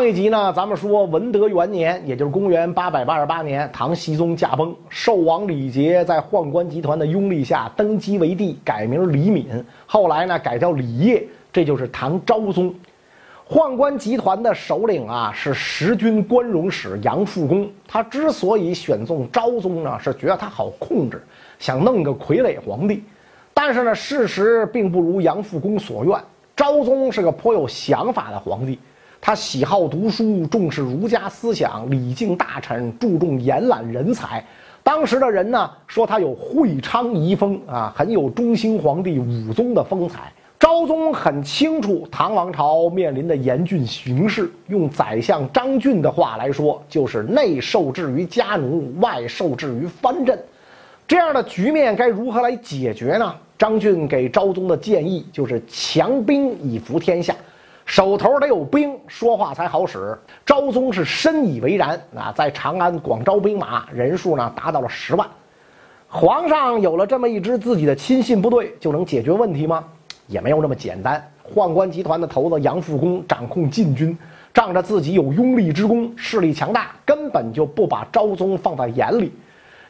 上一集呢，咱们说文德元年，也就是公元八百八十八年，唐僖宗驾崩，寿王李杰在宦官集团的拥立下登基为帝，改名李敏，后来呢改叫李业，这就是唐昭宗。宦官集团的首领啊是时军关荣使杨复恭，他之所以选中昭宗呢，是觉得他好控制，想弄个傀儡皇帝。但是呢，事实并不如杨复恭所愿，昭宗是个颇有想法的皇帝。他喜好读书，重视儒家思想，礼敬大臣，注重延揽人才。当时的人呢说他有会昌遗风啊，很有中兴皇帝武宗的风采。昭宗很清楚唐王朝面临的严峻形势，用宰相张俊的话来说，就是内受制于家奴，外受制于藩镇。这样的局面该如何来解决呢？张俊给昭宗的建议就是强兵以服天下。手头得有兵，说话才好使。昭宗是深以为然啊，在长安广招兵马，人数呢达到了十万。皇上有了这么一支自己的亲信部队，就能解决问题吗？也没有那么简单。宦官集团的头子杨复恭掌控禁军，仗着自己有拥立之功，势力强大，根本就不把昭宗放在眼里。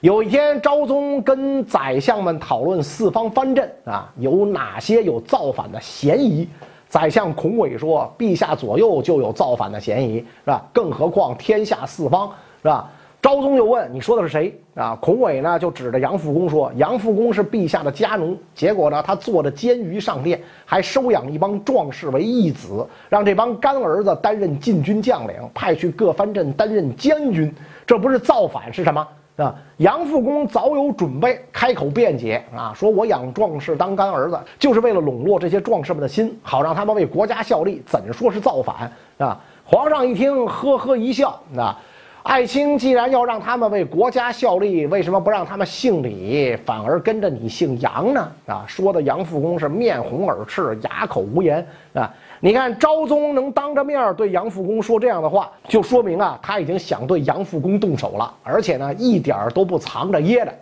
有一天，昭宗跟宰相们讨论四方藩镇啊，有哪些有造反的嫌疑。宰相孔伟说：“陛下左右就有造反的嫌疑，是吧？更何况天下四方，是吧？”昭宗又问：“你说的是谁？”啊，孔伟呢就指着杨复恭说：“杨复恭是陛下的家奴，结果呢，他坐着监于上殿，还收养一帮壮士为义子，让这帮干儿子担任禁军将领，派去各藩镇担任监军，这不是造反是什么？”啊，杨复恭早有准备，开口辩解啊，说我养壮士当干儿子，就是为了笼络这些壮士们的心，好让他们为国家效力，怎说是造反啊？皇上一听，呵呵一笑，啊，爱卿既然要让他们为国家效力，为什么不让他们姓李，反而跟着你姓杨呢？啊，说的杨复恭是面红耳赤，哑口无言啊。你看昭宗能当着面对杨复恭说这样的话，就说明啊，他已经想对杨复恭动手了，而且呢，一点都不藏着掖着，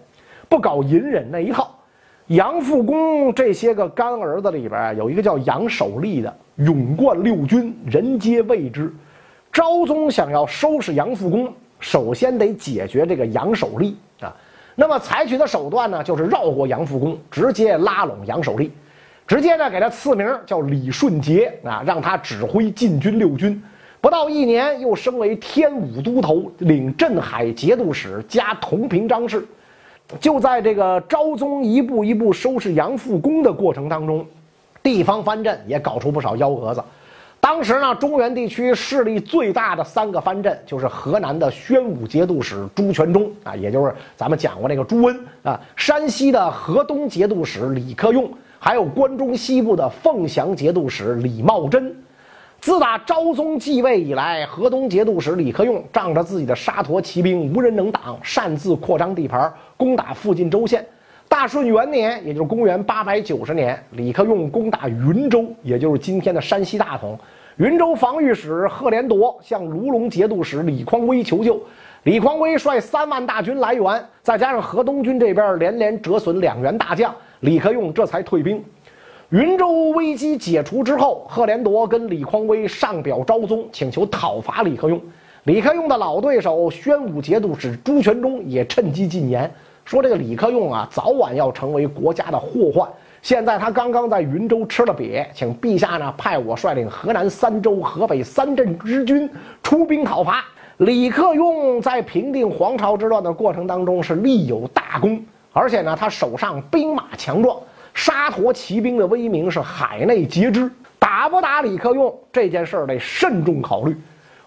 不搞隐忍那一套。杨复恭这些个干儿子里边啊有一个叫杨守立的，勇冠六军，人皆畏之。昭宗想要收拾杨复恭，首先得解决这个杨守立啊。那么采取的手段呢，就是绕过杨复恭，直接拉拢杨守立。直接呢给他赐名叫李顺杰啊，让他指挥禁军六军，不到一年又升为天武都头，领镇海节度使加同平章事。就在这个昭宗一步一步收拾杨复恭的过程当中，地方藩镇也搞出不少幺蛾子。当时呢，中原地区势力最大的三个藩镇就是河南的宣武节度使朱全忠啊，也就是咱们讲过那个朱温啊；山西的河东节度使李克用。还有关中西部的凤翔节度使李茂贞，自打昭宗继位以来，河东节度使李克用仗着自己的沙陀骑兵无人能挡，擅自扩张地盘，攻打附近州县。大顺元年，也就是公元八百九十年，李克用攻打云州，也就是今天的山西大同。云州防御使贺连铎向卢龙节度使李匡威求救，李匡威率三万大军来援，再加上河东军这边连连折损两员大将。李克用这才退兵，云州危机解除之后，贺连铎跟李匡威上表昭宗，请求讨伐李克用。李克用的老对手宣武节度使朱全忠也趁机进言，说这个李克用啊，早晚要成为国家的祸患。现在他刚刚在云州吃了瘪，请陛下呢派我率领河南三州、河北三镇之军出兵讨伐。李克用在平定黄巢之乱的过程当中是立有大功。而且呢，他手上兵马强壮，沙陀骑兵的威名是海内皆知。打不打李克用这件事儿得慎重考虑。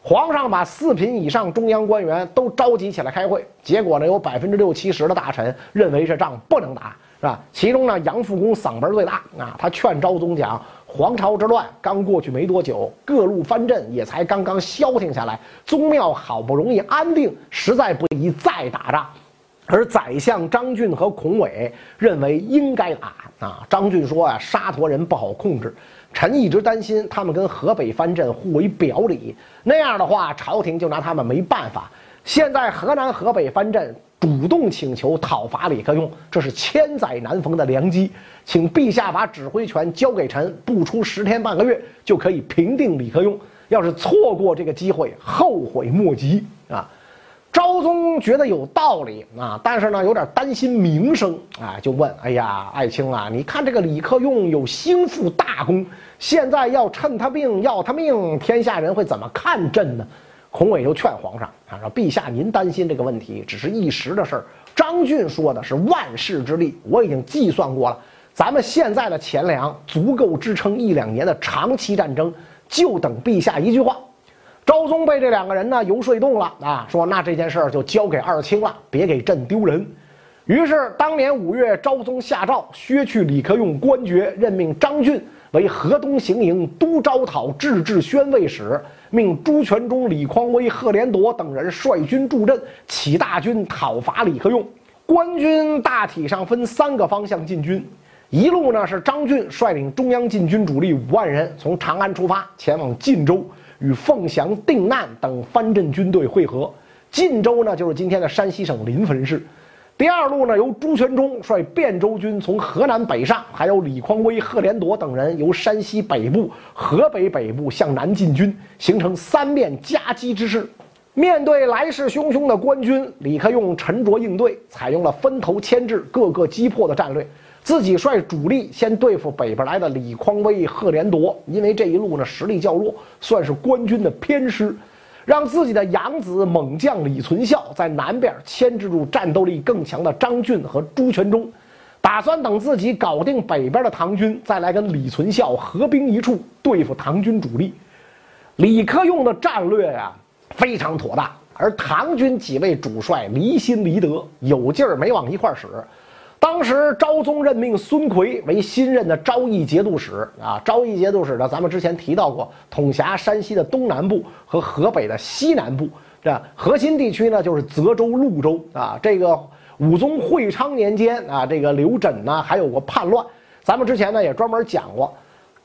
皇上把四品以上中央官员都召集起来开会，结果呢，有百分之六七十的大臣认为这仗不能打，是吧？其中呢，杨复恭嗓门最大啊，他劝昭宗讲：皇朝之乱刚过去没多久，各路藩镇也才刚刚消停下来，宗庙好不容易安定，实在不宜再打仗。而宰相张俊和孔伟认为应该打啊。张俊说啊，沙陀人不好控制，臣一直担心他们跟河北藩镇互为表里，那样的话朝廷就拿他们没办法。现在河南、河北藩镇主动请求讨伐李克用，这是千载难逢的良机，请陛下把指挥权交给臣，不出十天半个月就可以平定李克用。要是错过这个机会，后悔莫及啊！觉得有道理啊，但是呢，有点担心名声啊，就问：“哎呀，爱卿啊，你看这个李克用有兴复大功，现在要趁他病要他命，天下人会怎么看朕呢？”孔伟就劝皇上啊，说：“陛下，您担心这个问题只是一时的事儿。张俊说的是万世之力，我已经计算过了，咱们现在的钱粮足够支撑一两年的长期战争，就等陛下一句话。”昭宗被这两个人呢游说动了啊，说那这件事儿就交给二卿了，别给朕丢人。于是当年五月，昭宗下诏削去李克用官爵，任命张俊为河东行营都招讨制置宣慰使，命朱全忠、李匡威、贺连铎等人率军助阵，起大军讨伐李克用。官军大体上分三个方向进军，一路呢是张俊率领中央禁军主力五万人从长安出发，前往晋州。与凤翔、定难等藩镇军队会合。晋州呢，就是今天的山西省临汾市。第二路呢，由朱全忠率汴州军从河南北上，还有李匡威、贺连铎等人由山西北部、河北北部向南进军，形成三面夹击之势。面对来势汹汹的官军，李克用沉着应对，采用了分头牵制、各个击破的战略。自己率主力先对付北边来的李匡威、贺连铎，因为这一路呢实力较弱，算是官军的偏师，让自己的养子猛将李存孝在南边牵制住战斗力更强的张俊和朱全忠，打算等自己搞定北边的唐军，再来跟李存孝合兵一处对付唐军主力。李克用的战略呀非常妥当，而唐军几位主帅离心离德，有劲儿没往一块使。当时昭宗任命孙奎为新任的昭义节度使啊，昭义节度使呢，咱们之前提到过，统辖山西的东南部和河北的西南部，这核心地区呢就是泽州、潞州啊。这个武宗会昌年间啊，这个刘轸呢还有过叛乱，咱们之前呢也专门讲过。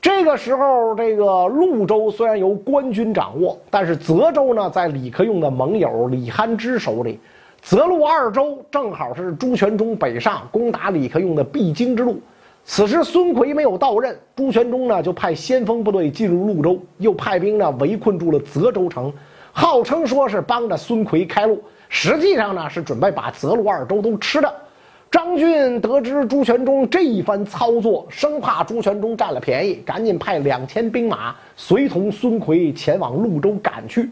这个时候，这个潞州虽然由官军掌握，但是泽州呢在李克用的盟友李憨之手里。泽路二州正好是朱全忠北上攻打李克用的必经之路。此时孙奎没有到任，朱全忠呢就派先锋部队进入潞州，又派兵呢围困住了泽州城，号称说是帮着孙奎开路，实际上呢是准备把泽路二州都吃掉。张俊得知朱全忠这一番操作，生怕朱全忠占了便宜，赶紧派两千兵马随同孙奎前往潞州赶去。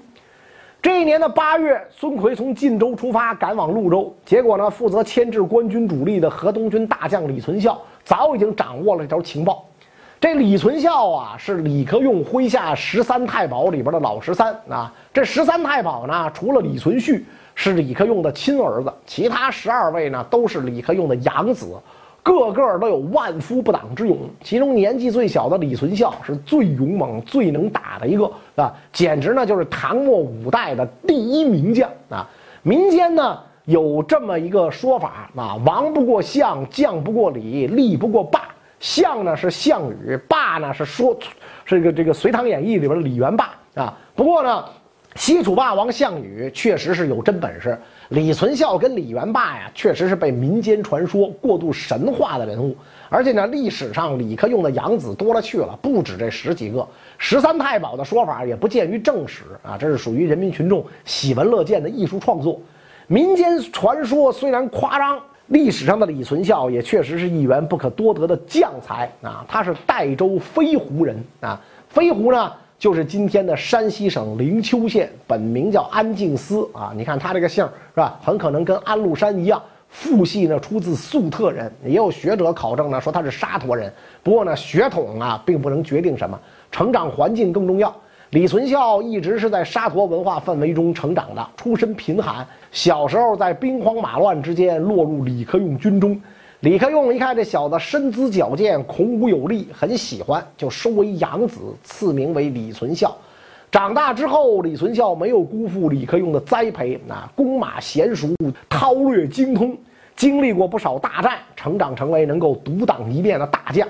这一年的八月，孙奎从晋州出发，赶往潞州。结果呢，负责牵制官军主力的河东军大将李存孝早已经掌握了这条情报。这李存孝啊，是李克用麾下十三太保里边的老十三啊。这十三太保呢，除了李存勖是李克用的亲儿子，其他十二位呢，都是李克用的养子。个个都有万夫不挡之勇，其中年纪最小的李存孝是最勇猛、最能打的一个啊，简直呢就是唐末五代的第一名将啊！民间呢有这么一个说法啊，王不过相，将不过李，力不过霸。相呢是项羽，霸呢是说这个这个《隋唐演义》里边的李元霸啊。不过呢，西楚霸王项羽确实是有真本事。李存孝跟李元霸呀，确实是被民间传说过度神话的人物，而且呢，历史上李克用的养子多了去了，不止这十几个。十三太保的说法也不见于正史啊，这是属于人民群众喜闻乐见的艺术创作。民间传说虽然夸张，历史上的李存孝也确实是一员不可多得的将才啊，他是代州飞狐人啊，飞狐呢。就是今天的山西省灵丘县，本名叫安敬思啊。你看他这个姓是吧？很可能跟安禄山一样，父系呢出自粟特人。也有学者考证呢，说他是沙陀人。不过呢，血统啊并不能决定什么，成长环境更重要。李存孝一直是在沙陀文化氛围中成长的，出身贫寒，小时候在兵荒马乱之间落入李克用军中。李克用一看这小子身姿矫健、孔武有力，很喜欢，就收为养子，赐名为李存孝。长大之后，李存孝没有辜负李克用的栽培，啊，弓马娴熟，韬略精通，经历过不少大战，成长成为能够独当一面的大将。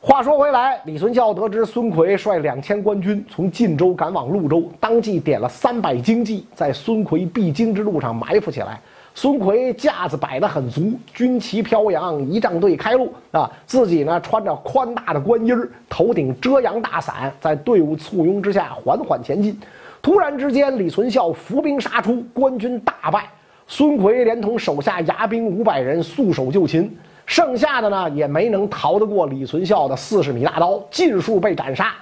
话说回来，李存孝得知孙奎率两千官军从晋州赶往潞州，当即点了三百精骑，在孙奎必经之路上埋伏起来。孙奎架子摆得很足，军旗飘扬，仪仗队开路啊，自己呢穿着宽大的官衣儿，头顶遮阳大伞，在队伍簇拥之下缓缓前进。突然之间，李存孝伏兵杀出，官军大败。孙奎连同手下牙兵五百人束手就擒，剩下的呢也没能逃得过李存孝的四十米大刀，尽数被斩杀。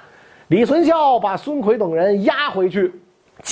李存孝把孙奎等人押回去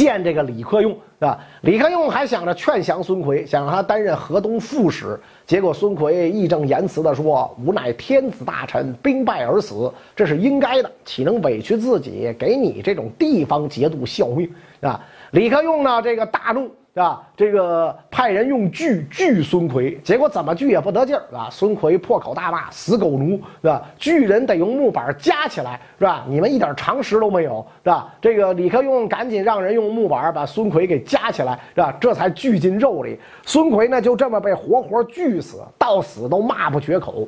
见这个李克用，啊，李克用还想着劝降孙奎，想让他担任河东副使。结果孙奎义正言辞地说：“吾乃天子大臣，兵败而死，这是应该的，岂能委屈自己给你这种地方节度效命？”啊，李克用呢，这个大怒。是吧？这个派人用锯锯孙奎，结果怎么锯也不得劲儿，啊？孙奎破口大骂：“死狗奴，是吧？锯人得用木板夹起来，是吧？你们一点常识都没有，是吧？”这个李克用赶紧让人用木板把孙奎给夹起来，是吧？这才锯进肉里。孙奎呢，就这么被活活锯死，到死都骂不绝口。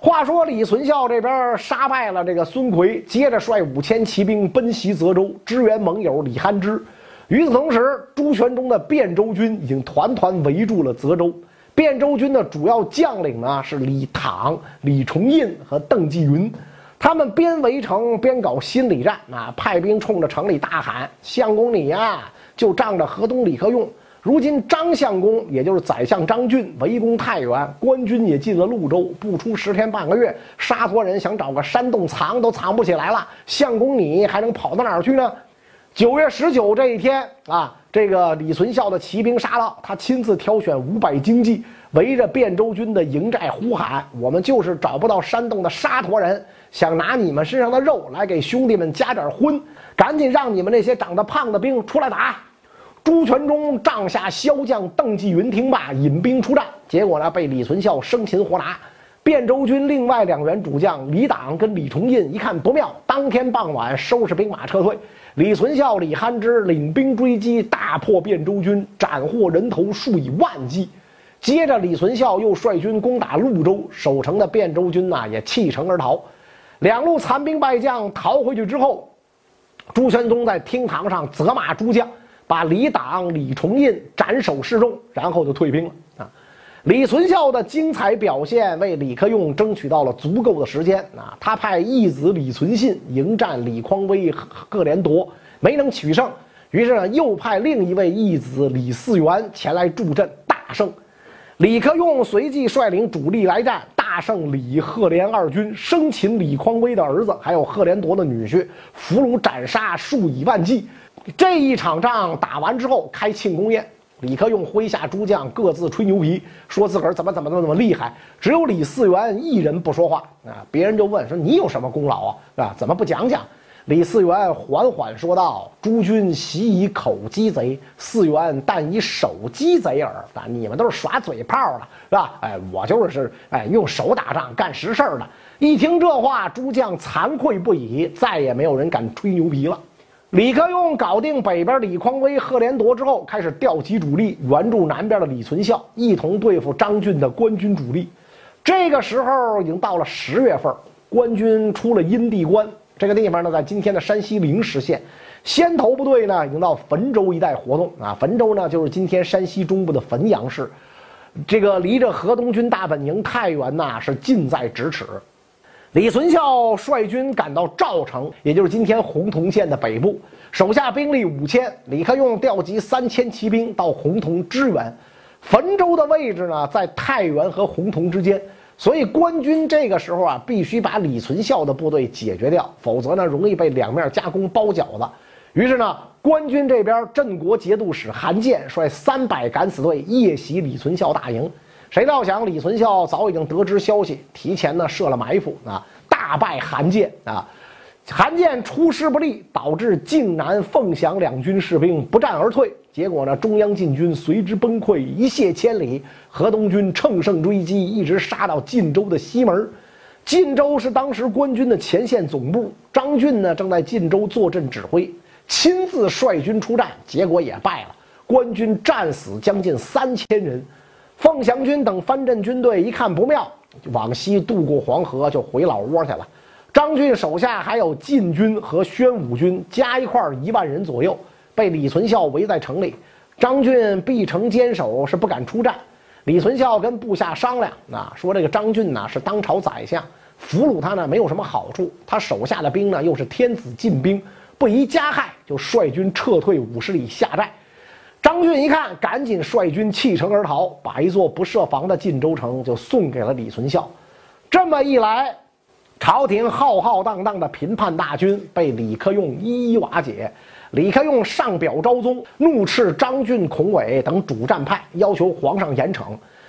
话说李存孝这边杀败了这个孙奎，接着率五千骑兵奔袭泽州，支援盟友李憨之。与此同时，朱全忠的汴州军已经团团围住了泽州。汴州军的主要将领呢是李唐、李重印和邓继云，他们边围城边搞心理战啊，派兵冲着城里大喊：“相公你呀，就仗着河东李克用。如今张相公，也就是宰相张俊围攻太原，官军也进了潞州，不出十天半个月，沙陀人想找个山洞藏都藏不起来了。相公你还能跑到哪儿去呢？”九月十九这一天啊，这个李存孝的骑兵杀到，他亲自挑选五百精骑，围着汴州军的营寨呼喊：“我们就是找不到山洞的沙陀人，想拿你们身上的肉来给兄弟们加点荤，赶紧让你们那些长得胖的兵出来打！”朱全忠帐下骁将邓继云听罢，引兵出战，结果呢，被李存孝生擒活拿。汴州军另外两员主将李党跟李重印一看不妙，当天傍晚收拾兵马撤退。李存孝、李憨之领兵追击，大破汴州军，斩获人头数以万计。接着，李存孝又率军攻打潞州，守城的汴州军呐也弃城而逃。两路残兵败将逃回去之后，朱全忠在厅堂上责骂诸将，把李党、李重印斩首示众，然后就退兵了。啊。李存孝的精彩表现为李克用争取到了足够的时间啊！他派义子李存信迎战李匡威、贺连铎，没能取胜。于是呢，又派另一位义子李嗣源前来助阵，大胜。李克用随即率领主力来战，大胜李、贺连二军，生擒李匡威的儿子，还有贺连铎的女婿，俘虏斩杀数以万计。这一场仗打完之后，开庆功宴。李克用麾下诸将各自吹牛皮，说自个儿怎么怎么怎么怎么厉害，只有李嗣源一人不说话啊！别人就问说：“你有什么功劳啊？啊，怎么不讲讲？”李嗣源缓缓说道：“诸君习以口击贼，嗣源但以手击贼耳。啊，你们都是耍嘴炮的，是吧？哎，我就是哎用手打仗干实事的。”一听这话，诸将惭愧不已，再也没有人敢吹牛皮了。李克用搞定北边李匡威、贺连铎之后，开始调集主力援助南边的李存孝，一同对付张俊的官军主力。这个时候已经到了十月份，官军出了阴地关这个地方呢，在今天的山西灵石县。先头部队呢，已经到汾州一带活动啊。汾州呢，就是今天山西中部的汾阳市，这个离着河东军大本营太原呐，是近在咫尺。李存孝率军赶到赵城，也就是今天洪洞县的北部，手下兵力五千。李克用调集三千骑兵到洪洞支援。汾州的位置呢，在太原和洪洞之间，所以官军这个时候啊，必须把李存孝的部队解决掉，否则呢，容易被两面夹攻包饺子。于是呢，官军这边镇国节度使韩建率三百敢死队夜袭李存孝大营。谁料想李存孝早已经得知消息，提前呢设了埋伏啊，大败韩建啊，韩建出师不利，导致晋南、凤翔两军士兵不战而退。结果呢，中央禁军随之崩溃，一泻千里。河东军乘胜追击，一直杀到晋州的西门。晋州是当时官军的前线总部，张俊呢正在晋州坐镇指挥，亲自率军出战，结果也败了，官军战死将近三千人。凤翔军等藩镇军队一看不妙，往西渡过黄河就回老窝去了。张俊手下还有晋军和宣武军，加一块一万人左右，被李存孝围在城里。张俊必城坚守，是不敢出战。李存孝跟部下商量，啊，说这个张俊呢是当朝宰相，俘虏他呢没有什么好处，他手下的兵呢又是天子禁兵，不宜加害，就率军撤退五十里下寨。张俊一看，赶紧率军弃城而逃，把一座不设防的晋州城就送给了李存孝。这么一来，朝廷浩浩荡荡的平叛大军被李克用一一瓦解。李克用上表昭宗，怒斥张俊、孔伟等主战派，要求皇上严惩。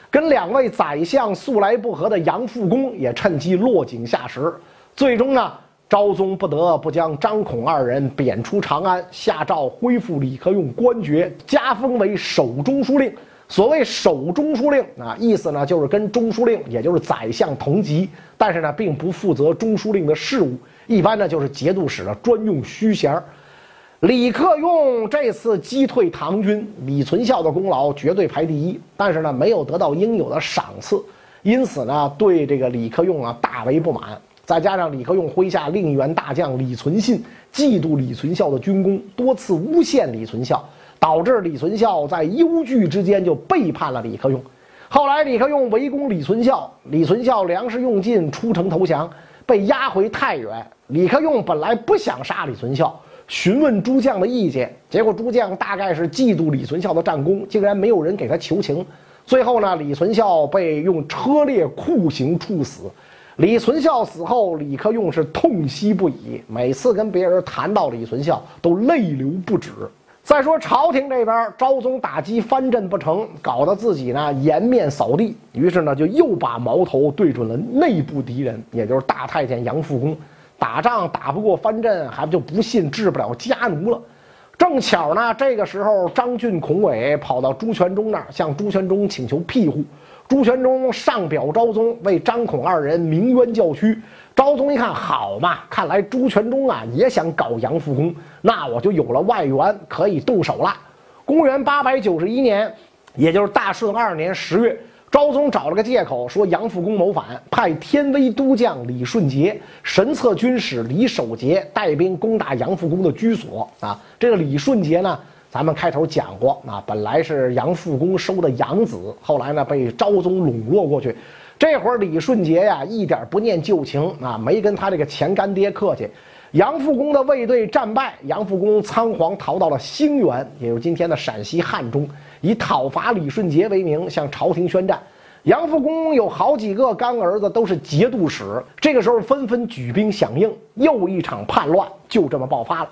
跟两位宰相素来不和的杨复恭也趁机落井下石。最终呢，昭宗不得不将张孔二人贬出长安，下诏恢复李克用官爵，加封为守中书令。所谓守中书令啊，意思呢就是跟中书令，也就是宰相同级，但是呢并不负责中书令的事务，一般呢就是节度使的专用虚衔。李克用这次击退唐军，李存孝的功劳绝对排第一，但是呢，没有得到应有的赏赐，因此呢，对这个李克用啊大为不满。再加上李克用麾下另一员大将李存信嫉妒李存孝的军功，多次诬陷李存孝，导致李存孝在忧惧之间就背叛了李克用。后来李克用围攻李存孝，李存孝粮食用尽，出城投降，被押回太原。李克用本来不想杀李存孝。询问诸将的意见，结果诸将大概是嫉妒李存孝的战功，竟然没有人给他求情。最后呢，李存孝被用车裂酷刑处死。李存孝死后，李克用是痛惜不已，每次跟别人谈到李存孝，都泪流不止。再说朝廷这边，昭宗打击藩镇不成，搞得自己呢颜面扫地，于是呢就又把矛头对准了内部敌人，也就是大太监杨复恭。打仗打不过藩镇，还不就不信治不了家奴了？正巧呢，这个时候张俊、孔伟跑到朱全忠那儿，向朱全忠请求庇护。朱全忠上表昭宗，为张孔二人鸣冤叫屈。昭宗一看，好嘛，看来朱全忠啊也想搞杨复恭，那我就有了外援，可以动手了。公元八百九十一年，也就是大顺二年十月。昭宗找了个借口说杨复恭谋反，派天威都将李顺杰、神策军使李守节带兵攻打杨复恭的居所。啊，这个李顺杰呢，咱们开头讲过，啊，本来是杨复恭收的养子，后来呢被昭宗笼络过去。这会儿李顺杰呀，一点不念旧情，啊，没跟他这个前干爹客气。杨复恭的卫队战败，杨复恭仓皇逃到了兴元，也就是今天的陕西汉中。以讨伐李顺杰为名向朝廷宣战，杨复恭有好几个干儿子都是节度使，这个时候纷纷举兵响应，又一场叛乱就这么爆发了。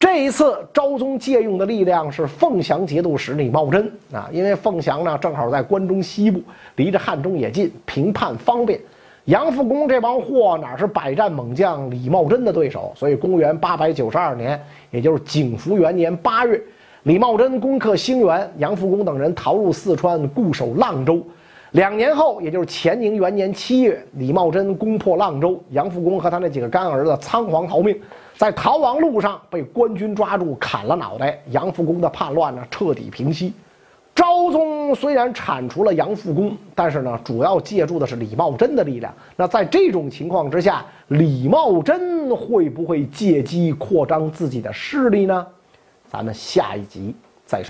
这一次昭宗借用的力量是凤翔节度使李茂贞啊，因为凤翔呢正好在关中西部，离着汉中也近，平叛方便。杨复恭这帮货哪是百战猛将李茂贞的对手？所以公元八百九十二年，也就是景福元年八月。李茂贞攻克兴元，杨复恭等人逃入四川，固守阆州。两年后，也就是乾宁元年七月，李茂贞攻破阆州，杨复恭和他那几个干儿子仓皇逃命，在逃亡路上被官军抓住，砍了脑袋。杨复恭的叛乱呢，彻底平息。昭宗虽然铲除了杨复恭，但是呢，主要借助的是李茂贞的力量。那在这种情况之下，李茂贞会不会借机扩张自己的势力呢？咱们下一集。